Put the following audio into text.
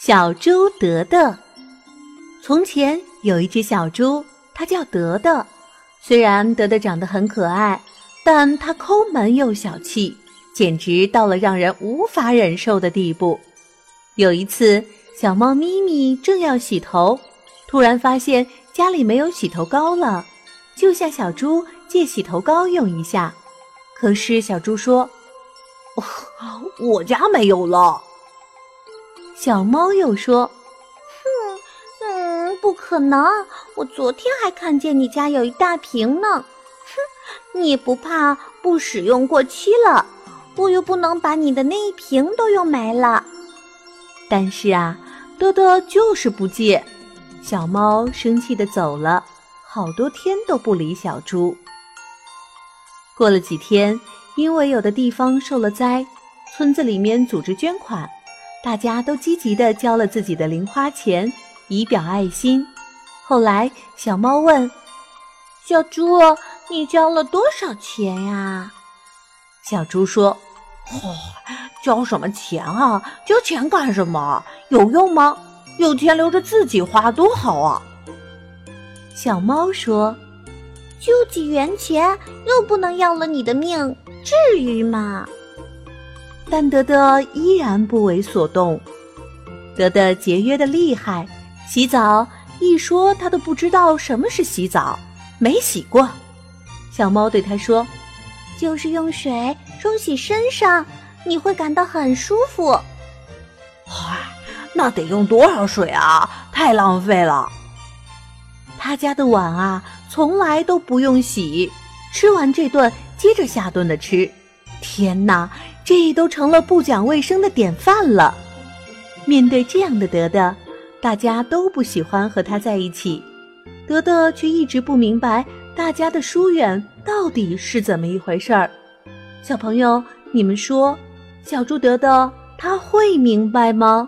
小猪德德。从前有一只小猪，它叫德德。虽然德德长得很可爱，但它抠门又小气，简直到了让人无法忍受的地步。有一次，小猫咪咪正要洗头，突然发现家里没有洗头膏了，就向小猪借洗头膏用一下。可是小猪说：“我家没有了。”小猫又说：“哼，嗯，不可能！我昨天还看见你家有一大瓶呢。哼，你不怕不使用过期了？我又不能把你的那一瓶都用没了。”但是啊，多多就是不借。小猫生气的走了，好多天都不理小猪。过了几天，因为有的地方受了灾，村子里面组织捐款。大家都积极地交了自己的零花钱，以表爱心。后来，小猫问：“小猪，你交了多少钱呀？”小猪说：“哦，交什么钱啊？交钱干什么？有用吗？有钱留着自己花多好啊！”小猫说：“就几元钱，又不能要了你的命，至于吗？”但德德依然不为所动。德德节约的厉害，洗澡一说他都不知道什么是洗澡，没洗过。小猫对他说：“就是用水冲洗身上，你会感到很舒服。”嗨，那得用多少水啊？太浪费了。他家的碗啊，从来都不用洗，吃完这顿接着下顿的吃。天哪！这都成了不讲卫生的典范了。面对这样的德德，大家都不喜欢和他在一起。德德却一直不明白大家的疏远到底是怎么一回事儿。小朋友，你们说，小猪德德他会明白吗？